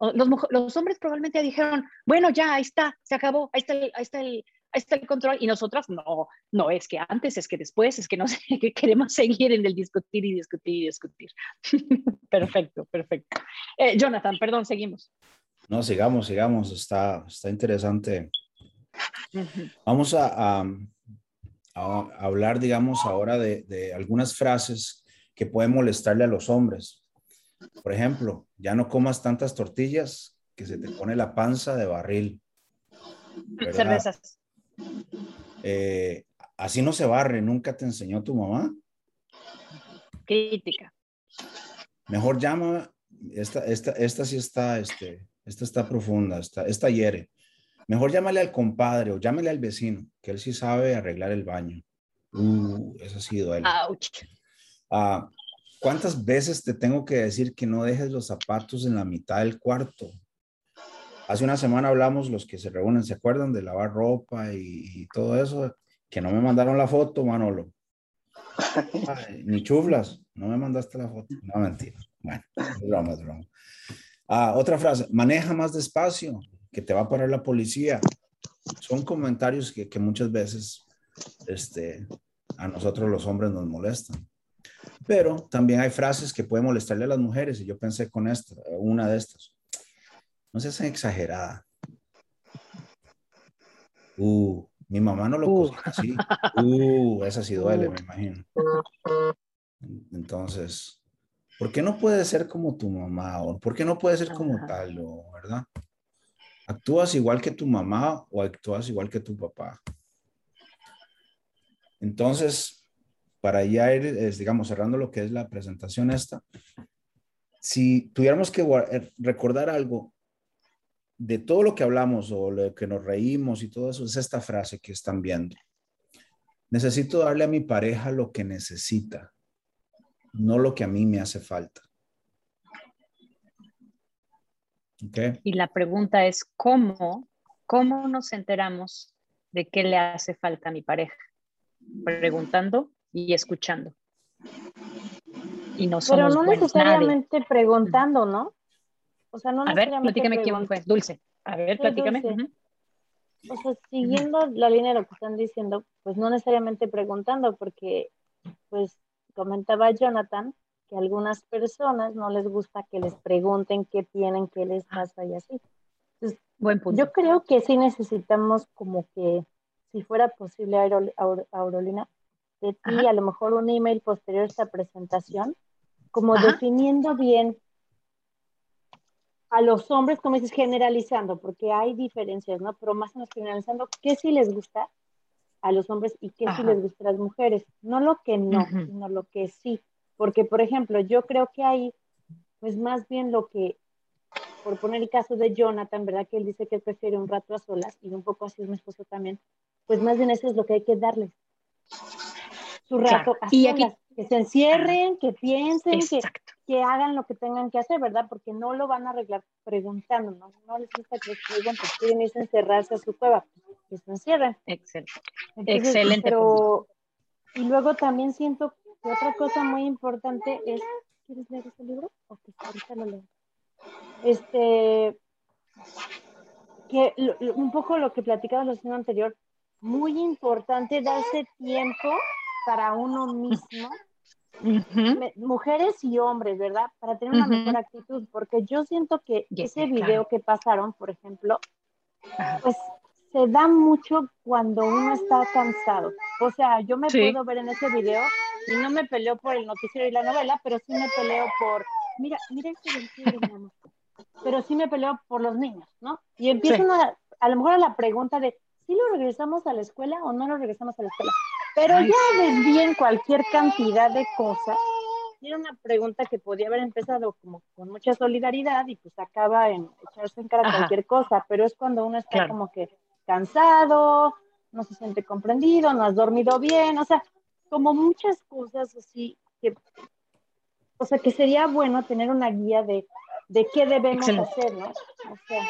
Los, hombres probablemente dijeron, bueno, ya, ahí está, se acabó, ahí está ahí está el, está el control y nosotras no, no es que antes, es que después, es que no sé, *laughs* que queremos seguir en el discutir y discutir y discutir. *laughs* perfecto, perfecto. Eh, Jonathan, perdón, seguimos. No, sigamos, sigamos, está, está interesante. Vamos a, a, hablar, digamos, ahora de, de algunas frases que pueden molestarle a los hombres. Por ejemplo, ya no comas tantas tortillas que se te pone la panza de barril. Cervezas. Eh, así no se barre, nunca te enseñó tu mamá. Crítica. Mejor llama, esta, esta, esta sí está, este, esta está profunda, esta, esta hiere. Mejor llámale al compadre o llámale al vecino, que él sí sabe arreglar el baño. Uh, eso sí duele. Ouch. Ah, ¿Cuántas veces te tengo que decir que no dejes los zapatos en la mitad del cuarto? Hace una semana hablamos, los que se reúnen, ¿se acuerdan de lavar ropa y, todo eso? Que no me mandaron la foto, Manolo. *laughs* ni chuflas, no me mandaste la foto. No, mentira. Bueno, es broma. Ah, otra frase, maneja más despacio, que te va a parar la policía. Son comentarios que, que muchas veces este, a nosotros los hombres nos molestan. Pero también hay frases que pueden molestarle a las mujeres y yo pensé con esta, una de estas. No seas exagerada. Uh, mi mamá no lo uh. así. Uh, esa sí duele, me imagino. Entonces, ¿por qué no puede ser como tu mamá? ¿O por qué no puede ser como tal? O, ¿Verdad? ¿Actúas igual que tu mamá o actúas igual que tu papá? Entonces, para ya ir, digamos, cerrando lo que es la presentación esta, si tuviéramos que eh, recordar algo de todo lo que hablamos o lo que nos reímos y todo eso, es esta frase que están viendo. Necesito darle a mi pareja lo que necesita, no lo que a mí me hace falta. Y la pregunta es, ¿cómo, ¿cómo nos enteramos de qué le hace falta a mi pareja? Preguntando y escuchando. Y no Pero no necesariamente preguntando, ¿no? O sea, no A ver, platícame quién fue. Dulce. A ver, platícame. O sea, siguiendo la línea de lo que están diciendo, pues no necesariamente preguntando, porque pues comentaba Jonathan que a algunas personas no les gusta que les pregunten qué tienen, qué les pasa y así. Entonces, Buen punto. Yo creo que sí necesitamos como que, si fuera posible, Aurolina, de ti a lo mejor un email posterior a esta presentación, como definiendo bien a los hombres, como dices, generalizando, porque hay diferencias, ¿no? Pero más o menos generalizando, ¿qué sí les gusta a los hombres y qué sí les gusta a las mujeres? No lo que no, sino lo que sí. Porque, por ejemplo, yo creo que hay, pues más bien lo que, por poner el caso de Jonathan, ¿verdad? Que él dice que prefiere un rato a solas, y un poco así es mi esposo también, pues más bien eso es lo que hay que darles. Su rato a y solas. que se encierren, que piensen, que que hagan lo que tengan que hacer, ¿verdad? Porque no lo van a arreglar preguntando, ¿no? No les gusta que pregunten, quieren irse encerrarse a su cueva, que se encierren. Excelente. Excelente. Pero, y luego también siento que otra cosa muy importante es, ¿quieres leer ese libro? Ok, ahorita lo leo. Este, que un poco lo que platicaba la semana anterior, muy importante darse tiempo para uno mismo mujeres y hombres, ¿verdad? Para tener una mejor actitud, porque yo siento que ese video que pasaron, por ejemplo, pues se da mucho cuando uno está cansado. O sea, yo me puedo ver en ese video y no me peleo por el noticiero y la novela, pero sí me peleo por, mira, mira este video, pero sí me peleo por los niños, ¿no? Y empiezan a, a lo mejor a la pregunta de, ¿sí lo regresamos a la escuela o no lo regresamos a la escuela? Pero ya desvíen cualquier cantidad de cosas. Era una pregunta que podía haber empezado como con mucha solidaridad y pues acaba en echarse en cara cualquier cosa, pero es cuando uno está como que cansado, no se siente comprendido, no has dormido bien, o sea, como muchas cosas así que, o sea, que sería bueno tener una guía de de qué debemos hacer, ¿no?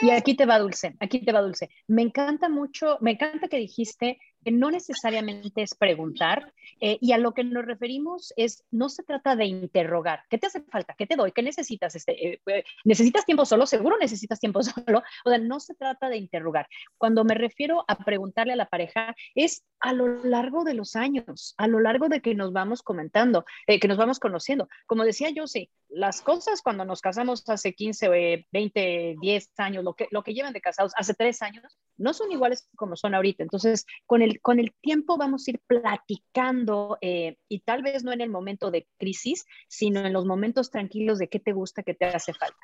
Y aquí te va Dulce, aquí te va Dulce. Me encanta mucho, me encanta que dijiste que no necesariamente es preguntar eh, y a lo que nos referimos es, no se trata de interrogar, ¿qué te hace falta? ¿Qué te doy? ¿Qué necesitas? Este, eh, eh, ¿Necesitas tiempo solo? Seguro necesitas tiempo *laughs* solo. O sea, no se trata de interrogar. Cuando me refiero a preguntarle a la pareja, es a lo largo de los años, a lo largo de que nos vamos comentando, que nos vamos conociendo. Como decía yo, sí, las cosas cuando nos casamos hace 15, 20, 10 años, lo que, lo que llevan de casados hace 3 años, no son iguales como son ahorita. Entonces, con el con el tiempo vamos a ir platicando eh, y tal vez no en el momento de crisis, sino en los momentos tranquilos de qué te gusta, qué te hace falta.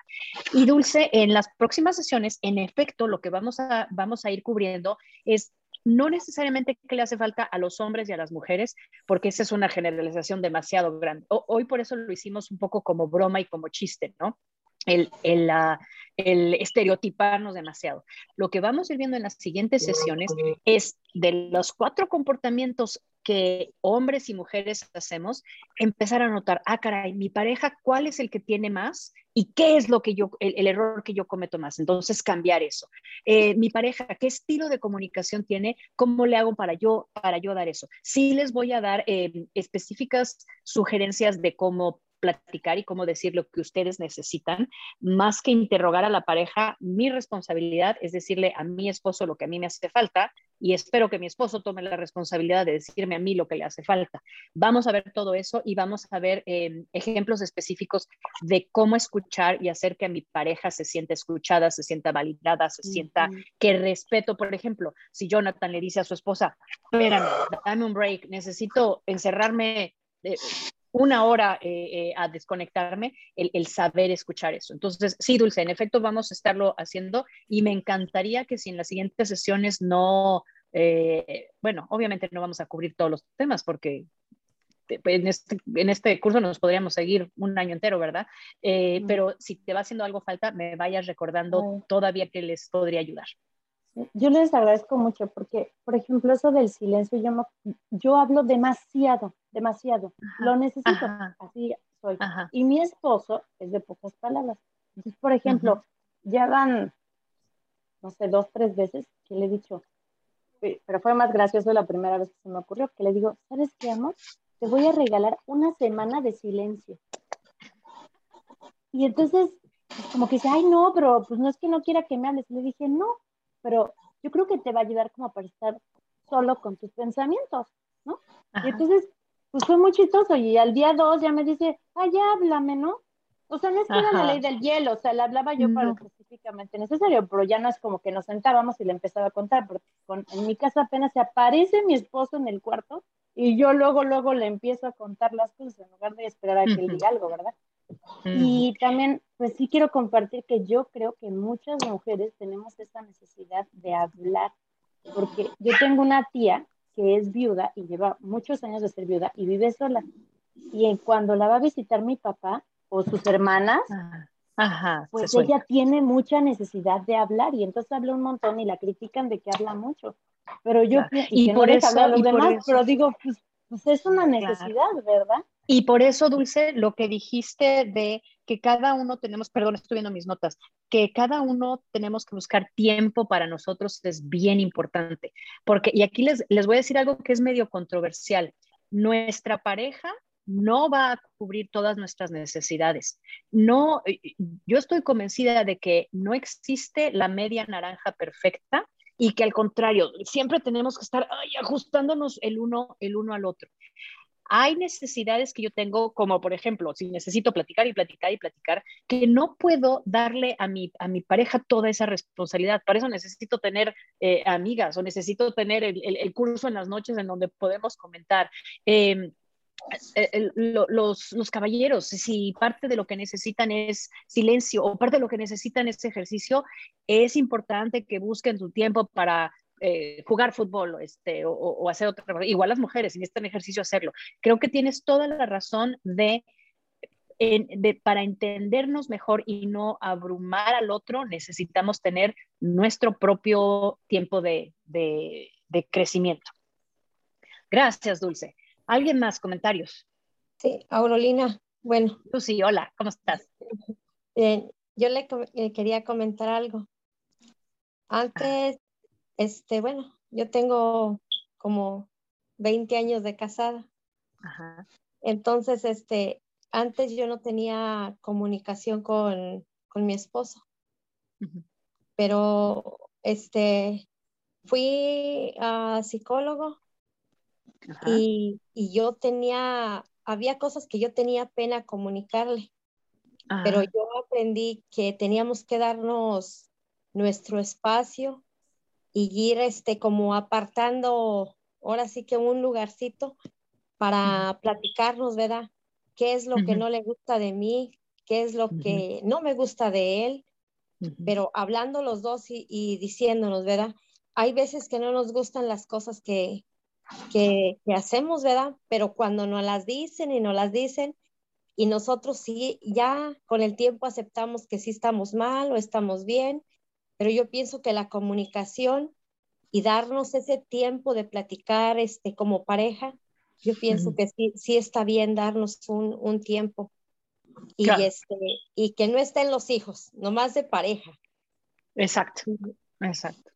Y Dulce, en las próximas sesiones, en efecto, lo que vamos a, vamos a ir cubriendo es no necesariamente qué le hace falta a los hombres y a las mujeres, porque esa es una generalización demasiado grande. hoy por eso lo hicimos un poco como broma y como chiste, ¿no? el, el, el, estereotiparnos demasiado. Lo que vamos a ir viendo en las siguientes sesiones es de los cuatro comportamientos que hombres y mujeres hacemos, empezar a notar, ah, caray, mi pareja, ¿cuál es el que tiene más? ¿Y qué es lo que yo, el, error que yo cometo más? Entonces, cambiar eso. Eh, mi pareja, ¿qué estilo de comunicación tiene? ¿Cómo le hago para yo, para yo dar eso? Sí les voy a dar eh, específicas sugerencias de cómo platicar y cómo decir lo que ustedes necesitan, más que interrogar a la pareja, mi responsabilidad es decirle a mi esposo lo que a mí me hace falta y espero que mi esposo tome la responsabilidad de decirme a mí lo que le hace falta. Vamos a ver todo eso y vamos a ver em, ejemplos específicos de cómo escuchar y hacer que mi pareja se sienta escuchada, se sienta validada, se sienta que respeto. Por ejemplo, si Jonathan le dice a su esposa, espérame, dame un break, necesito encerrarme. Eh, una hora eh, eh, a desconectarme, el, saber escuchar eso. Entonces, sí, Dulce, en efecto vamos a estarlo haciendo y me encantaría que si en las siguientes sesiones no, eh, bueno, obviamente no vamos a cubrir todos los temas porque en este, en este curso nos podríamos seguir un año entero, ¿verdad? Pero si te va haciendo algo falta, me vayas recordando todavía que les podría ayudar. Yo les agradezco mucho porque, por ejemplo, eso del silencio, yo, yo hablo demasiado, demasiado. Lo necesito, así soy. Y mi esposo es de pocas palabras. Entonces, por ejemplo, ya van, no sé, dos, tres veces que le he dicho, pero fue más gracioso la primera vez que se me ocurrió, que le digo, ¿sabes qué, amor? Te voy a regalar una semana de silencio. Y entonces, como que dice, ay, no, pero pues no es que no quiera que me hables. Le dije, no, pero yo creo que te va a ayudar como para estar solo con tus pensamientos, ¿no? Y entonces, pues fue muy chistoso y al día dos ya me dice, ay, ya háblame, ¿no? O sea, no es que era la ley del hielo, o sea, le hablaba yo para lo específicamente necesario, pero ya no es como que nos sentábamos y le empezaba a contar, porque en mi casa apenas se aparece mi esposo en el cuarto y yo luego, luego le empiezo a contar las cosas en lugar de esperar a que él diga algo, ¿verdad? Y también, pues sí quiero compartir que yo creo que muchas mujeres tenemos esta necesidad de hablar, porque yo tengo una tía que es viuda y lleva muchos años de ser viuda y vive sola. Y cuando la va a visitar mi papá o sus hermanas, ah, pues ella tiene mucha necesidad de hablar y entonces habla un montón y la critican de que habla mucho. Pero yo, y, por eso, los demás, pero digo, pues, pues es una necesidad, ¿verdad? Y por eso, Dulce, lo que dijiste de que cada uno tenemos, perdón, estoy viendo mis notas, que cada uno tenemos que buscar tiempo para nosotros es bien importante. Porque, y aquí les, les voy a decir algo que es medio controversial. Nuestra pareja no va a cubrir todas nuestras necesidades. No, yo estoy convencida de que no existe la media naranja perfecta y que al contrario, siempre tenemos que estar ajustándonos el uno, el uno al otro. Hay necesidades que yo tengo, como por ejemplo, si necesito platicar y platicar y platicar, que no puedo darle a mi, a mi pareja toda esa responsabilidad. Para eso necesito tener eh, amigas o necesito tener el, curso en las noches en donde podemos comentar. Em, eh, los, los, caballeros, si parte de lo que necesitan es silencio o parte de lo que necesitan es ejercicio, es importante que busquen su tiempo para eh, jugar fútbol este, o, hacer otra cosa. Igual las mujeres, si necesitan ejercicio, hacerlo. Creo que tienes toda la razón de, para entendernos mejor y no abrumar al otro, necesitamos tener nuestro propio tiempo de, de, crecimiento. Gracias, Dulce. ¿Alguien más? ¿Comentarios? Sí, Aurolina. Bueno. Sí, hola, ¿cómo estás? yo le, le, quería comentar algo. Antes este, bueno, yo tengo como 20 años de casada. Ajá. Entonces, este, antes yo no tenía comunicación con, mi esposo. Pero, este, fui a psicólogo y, yo tenía, había cosas que yo tenía pena comunicarle. Pero yo aprendí que teníamos que darnos nuestro espacio y ir este, como apartando, ahora sí que un lugarcito para platicarnos, ¿verdad? ¿Qué es lo que no le gusta de mí? ¿Qué es lo que no me gusta de él? Pero hablando los dos y, diciéndonos, ¿verdad? Hay veces que no nos gustan las cosas que, que, que hacemos, ¿verdad? Pero cuando nos las dicen y nos las dicen, y nosotros sí, ya con el tiempo aceptamos que sí estamos mal o estamos bien, pero yo pienso que la comunicación y darnos ese tiempo de platicar este, como pareja, yo pienso que sí, sí está bien darnos un, un tiempo y, este, y que no estén los hijos, nomás de pareja. Exacto, exacto.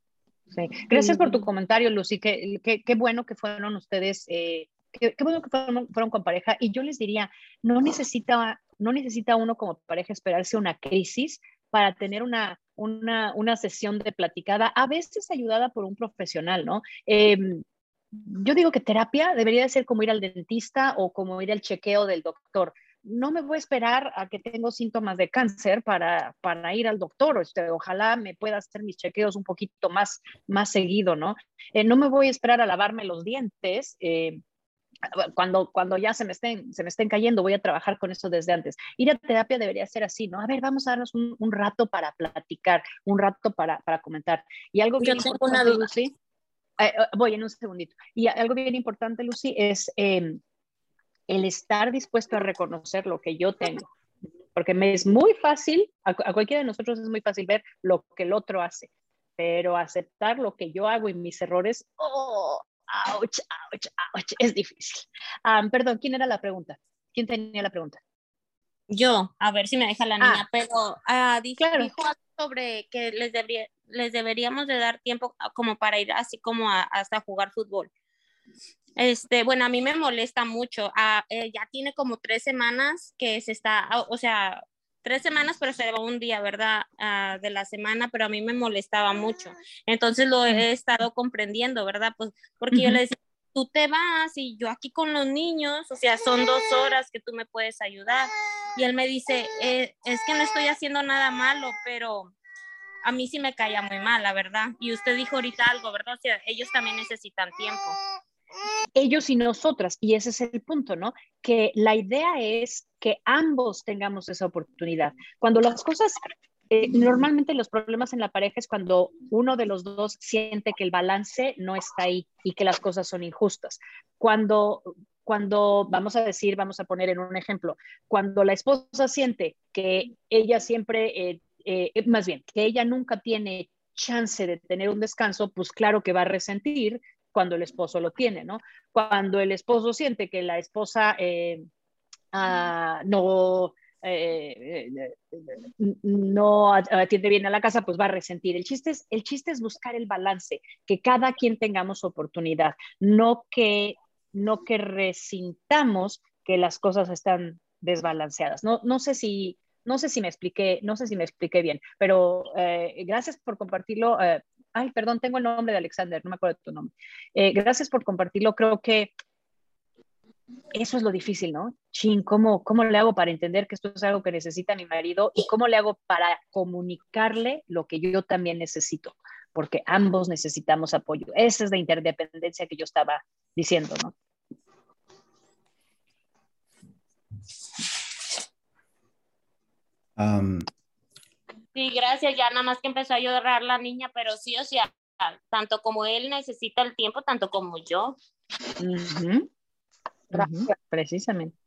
Gracias por tu comentario, Lucy. Qué, qué, bueno que fueron ustedes, eh, qué, bueno que fueron, fueron, con pareja. Y yo les diría, no necesita, no necesita uno como pareja esperarse una crisis para tener una, una, una sesión de platicada, a veces ayudada por un profesional, ¿no? Em, yo digo que terapia debería de ser como ir al dentista o como ir al chequeo del doctor no me voy a esperar a que tengo síntomas de cáncer para, para ir al doctor. Este, ojalá me pueda hacer mis chequeos un poquito más, más seguido, ¿no? Eh, no me voy a esperar a lavarme los dientes. Eh, cuando, cuando ya se me, estén, se me estén cayendo, voy a trabajar con eso desde antes. Ir a terapia debería ser así, ¿no? A ver, vamos a darnos un, rato para platicar, un rato para, para comentar. Y algo bien importante, Lucy, eh, voy en un segundito. Y algo bien importante, Lucy, es em, el estar dispuesto a reconocer lo que yo tengo. Porque me es muy fácil, a, cualquiera de nosotros es muy fácil ver lo que el otro hace, pero aceptar lo que yo hago y mis errores, oh, ouch, ouch, ouch, es difícil. perdón, ¿quién era la pregunta? ¿Quién tenía la pregunta? Yo, a ver si me deja la niña, ah. pero uh, dijo, sobre que les, les deberíamos de dar tiempo como para ir así como hasta jugar fútbol. Este, bueno, a mí me molesta mucho. Ah, eh, ya tiene como tres semanas que se está, ah, o sea, tres semanas, pero se va un día, ¿verdad? Ah, de la semana, pero a mí me molestaba mucho. Entonces lo he estado comprendiendo, ¿verdad? Pues porque yo le decía, tú te vas y yo aquí con los niños, o sea, son dos horas que tú me puedes ayudar. Y él me dice, eh, es que no estoy haciendo nada malo, pero a mí sí me caía muy mal, la verdad. Y usted dijo ahorita algo, ¿verdad? O sea, ellos también necesitan tiempo ellos y nosotras. Y ese es el punto, ¿no? Que la idea es que ambos tengamos esa oportunidad. Cuando las cosas, eh, normalmente los problemas en la pareja es cuando uno de los dos siente que el balance no está ahí y que las cosas son injustas. Cuando, cuando, vamos a decir, vamos a poner en un ejemplo, cuando la esposa siente que ella siempre, eh, eh, más bien, que ella nunca tiene chance de tener un descanso, pues claro que va a resentir cuando el esposo lo tiene, ¿no? Cuando el esposo siente que la esposa eh, ah, no, eh, no atiende bien a la casa, pues va a resentir. El chiste, es, el chiste es buscar el balance, que cada quien tengamos oportunidad, no que, no que resintamos que las cosas están desbalanceadas. No, no sé si no sé si me expliqué, no sé si me expliqué bien, pero eh, gracias por compartirlo ay, perdón, tengo el nombre de Alexander, no me acuerdo de tu nombre. Eh, gracias por compartirlo, creo que eso es lo difícil, ¿no? Chin, ¿cómo, ¿cómo le hago para entender que esto es algo que necesita mi marido y cómo le hago para comunicarle lo que yo también necesito? Porque ambos necesitamos apoyo. Esa es la interdependencia que yo estaba diciendo, ¿no? Sí, gracias. Ya nada más que empezó a llorar la niña, pero sí, o sea, tanto como él necesita el tiempo, tanto como yo. Gracias. Precisamente.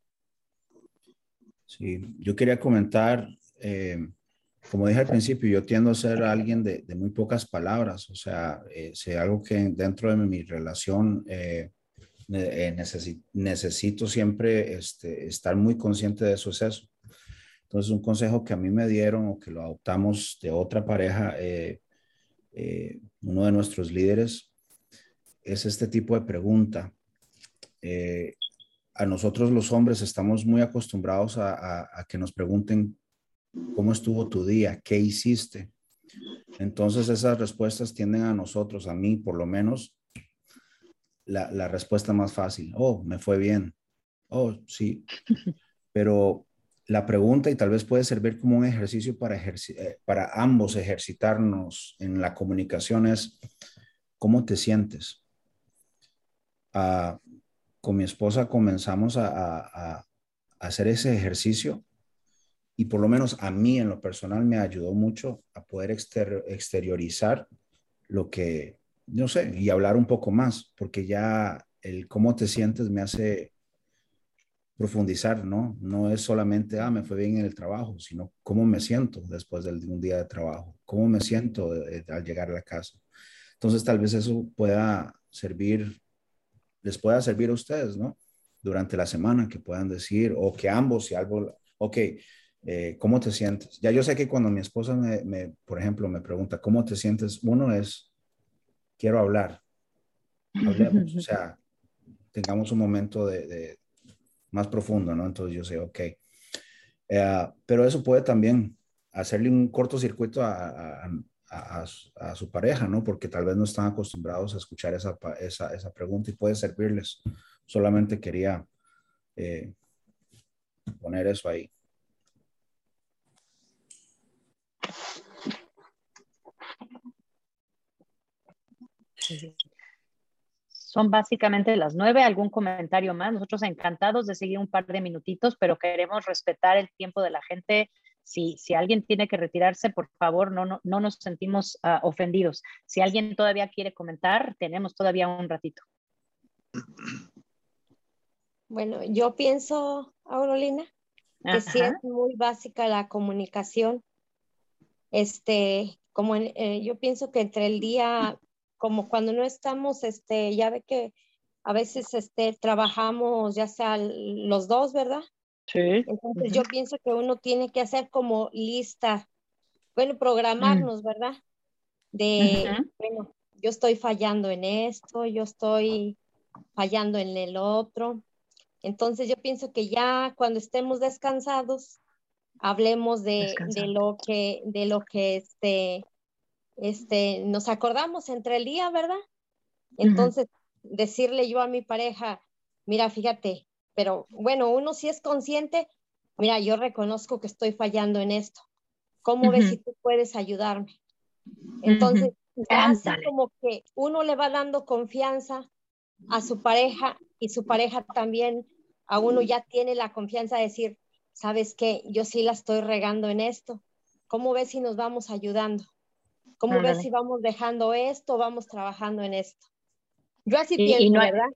Sí, yo quería comentar, eh, como dije al principio, yo tiendo a ser alguien de, muy pocas palabras, o sea, eh, algo que dentro de mi relación eh, eh necesito siempre este, estar muy consciente de eso es eso. Entonces, un consejo que a mí me dieron o que lo adoptamos de otra pareja, eh, eh, uno de nuestros líderes, es este tipo de pregunta. Eh, a nosotros los hombres estamos muy acostumbrados a, que nos pregunten cómo estuvo tu día, qué hiciste. Entonces esas respuestas tienden a nosotros, a mí por lo menos, la, la respuesta más fácil. Oh, me fue bien. Oh, sí. *laughs* Pero la pregunta, y tal vez puede servir como un ejercicio para, eh, ambos ejercitarnos en la comunicación, es ¿cómo te sientes? Ah, con mi esposa comenzamos a, hacer ese ejercicio y por lo menos a mí en lo personal me ayudó mucho a poder exteriorizar lo que, no sé, y hablar un poco más, porque ya el cómo te sientes me hace profundizar, ¿no? No es solamente, ah, me fue bien en el trabajo, sino cómo me siento después de un día de trabajo, cómo me siento al llegar a la casa. Entonces, tal vez eso pueda servir, les pueda servir a ustedes, ¿no? Durante la semana, que puedan decir, o que ambos, si algo, ok, eh, ¿cómo te sientes? Ya yo sé que cuando mi esposa, me, por ejemplo, me pregunta, ¿cómo te sientes? Uno es, quiero hablar. Hablemos, o sea, tengamos un momento de, más profundo, ¿no? Entonces yo sé, ok. Eh, pero eso puede también hacerle un cortocircuito a, a, a, su pareja, ¿no? Porque tal vez no están acostumbrados a escuchar esa, esa, esa pregunta y puede servirles. Solamente quería eh, poner eso ahí. Son básicamente las nueve. ¿Algún comentario más? Nosotros encantados de seguir un par de minutitos, pero queremos respetar el tiempo de la gente. Si, si alguien tiene que retirarse, por favor, no, no, no nos sentimos uh, ofendidos. Si alguien todavía quiere comentar, tenemos todavía un ratito. Bueno, yo pienso, Aurolina, que Ajá. sí es muy básica la comunicación. Este, como en, eh, yo pienso que entre el día como cuando no estamos, este, ya ve que a veces este, trabajamos ya sea los dos, ¿verdad? Sí. Entonces uh -huh. yo pienso que uno tiene que hacer como lista, bueno, programarnos, mm. ¿verdad? De, uh -huh. bueno, yo estoy fallando en esto, yo estoy fallando en el otro. Entonces yo pienso que ya cuando estemos descansados, hablemos de, de lo que, de lo que este, este, nos acordamos entre el día, ¿verdad? Entonces, uh -huh. decirle yo a mi pareja, mira, fíjate, pero bueno, uno sí es consciente, mira, yo reconozco que estoy fallando en esto. ¿Cómo uh -huh. ves si tú puedes ayudarme? Entonces, uh -huh. así como que uno le va dando confianza a su pareja y su pareja también a uno ya tiene la confianza de decir, ¿sabes qué? Yo sí la estoy regando en esto. ¿Cómo ves si nos vamos ayudando? ¿Cómo ves si vamos dejando esto, vamos trabajando en esto? Yo así y, pienso, y no hay, ¿verdad?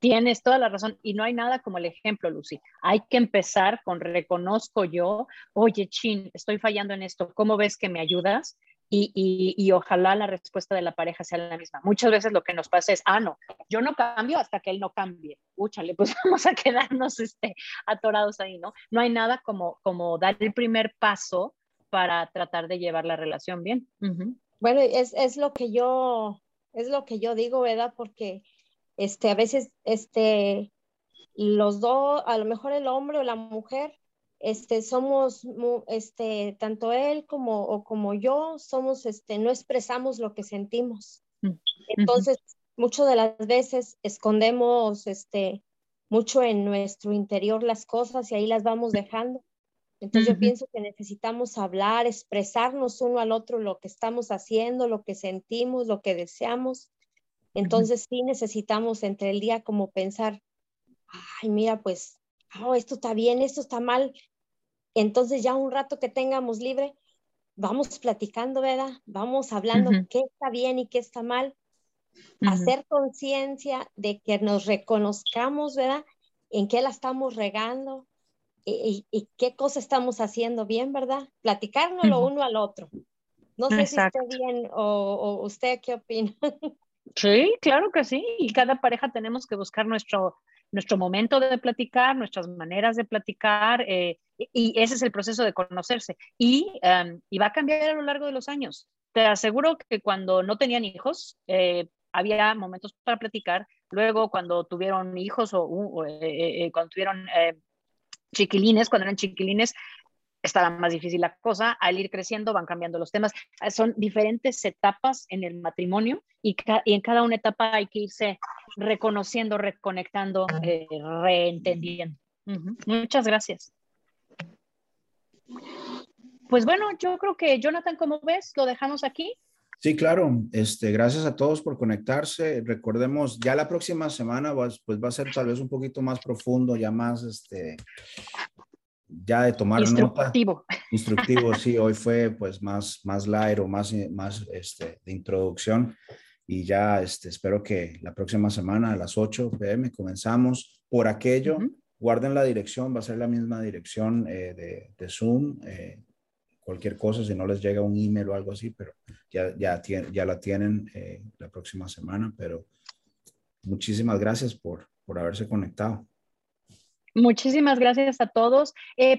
Tienes toda la razón. Y no hay nada como el ejemplo, Lucy. Hay que empezar con reconozco yo, oye, Chin, estoy fallando en esto, ¿cómo ves que me ayudas? Y, y, y, ojalá la respuesta de la pareja sea la misma. Muchas veces lo que nos pasa es, ah, no, yo no cambio hasta que él no cambie. Úchale, pues *laughs* vamos a quedarnos este, atorados ahí, ¿no? No hay nada como, como dar el primer paso para tratar de llevar la relación bien. Uh -huh. Bueno, es, es lo que yo, es lo que yo digo, ¿verdad? Porque este, a veces este, los dos, a lo mejor el hombre o la mujer, este, somos, este, tanto él como, o como yo, somos, este, no expresamos lo que sentimos. Entonces, uh -huh. muchas de las veces escondemos, este, mucho en nuestro interior las cosas y ahí las vamos dejando. Entonces uh -huh. yo pienso que necesitamos hablar, expresarnos uno al otro lo que estamos haciendo, lo que sentimos, lo que deseamos. Entonces uh -huh. sí necesitamos entre el día como pensar, ay, mira, pues, oh, esto está bien, esto está mal. Entonces ya un rato que tengamos libre, vamos platicando, ¿verdad? Vamos hablando uh -huh. qué está bien y qué está mal. Hacer conciencia de que nos reconozcamos, ¿verdad? En qué la estamos regando, y, y, qué cosa estamos haciendo bien, ¿verdad? Platicárnoslo uh -huh. uno al otro. No sé Exacto. si esté bien o, o, usted qué opina. *laughs* Sí, claro que sí. Y cada pareja tenemos que buscar nuestro, nuestro momento de platicar, nuestras maneras de platicar, eh, y ese es el proceso de conocerse. Y, um, y, va a cambiar a lo largo de los años. Te aseguro que cuando no tenían hijos, eh, había momentos para platicar. Luego, cuando tuvieron hijos o, o eh, cuando tuvieron chiquilines, cuando eran chiquilines, estaba más difícil la cosa, al ir creciendo van cambiando los temas, son diferentes etapas en el matrimonio y, y en cada una etapa hay que irse reconociendo, reconectando, eh, reentendiendo. Muchas gracias. Pues bueno, yo creo que Jonathan, como ves, lo dejamos aquí. Sí, claro. Este, gracias a todos por conectarse. Recordemos, ya la próxima semana pues, pues va a ser tal vez un poquito más profundo, ya más, este, ya de tomar Instructivo. nota. *laughs* Instructivo. sí. Hoy fue pues más, más light o más, más este, de introducción. Y ya este, espero que la próxima semana a las 8 pm comenzamos. Por aquello, uh -huh. guarden la dirección, va a ser la misma dirección eh, de, de, Zoom. Eh, cualquier cosa, si no les llega un email o algo así, pero ya, ya, ya la tienen eh, la próxima semana. Pero muchísimas gracias por, por haberse conectado. Muchísimas gracias a todos. Eh,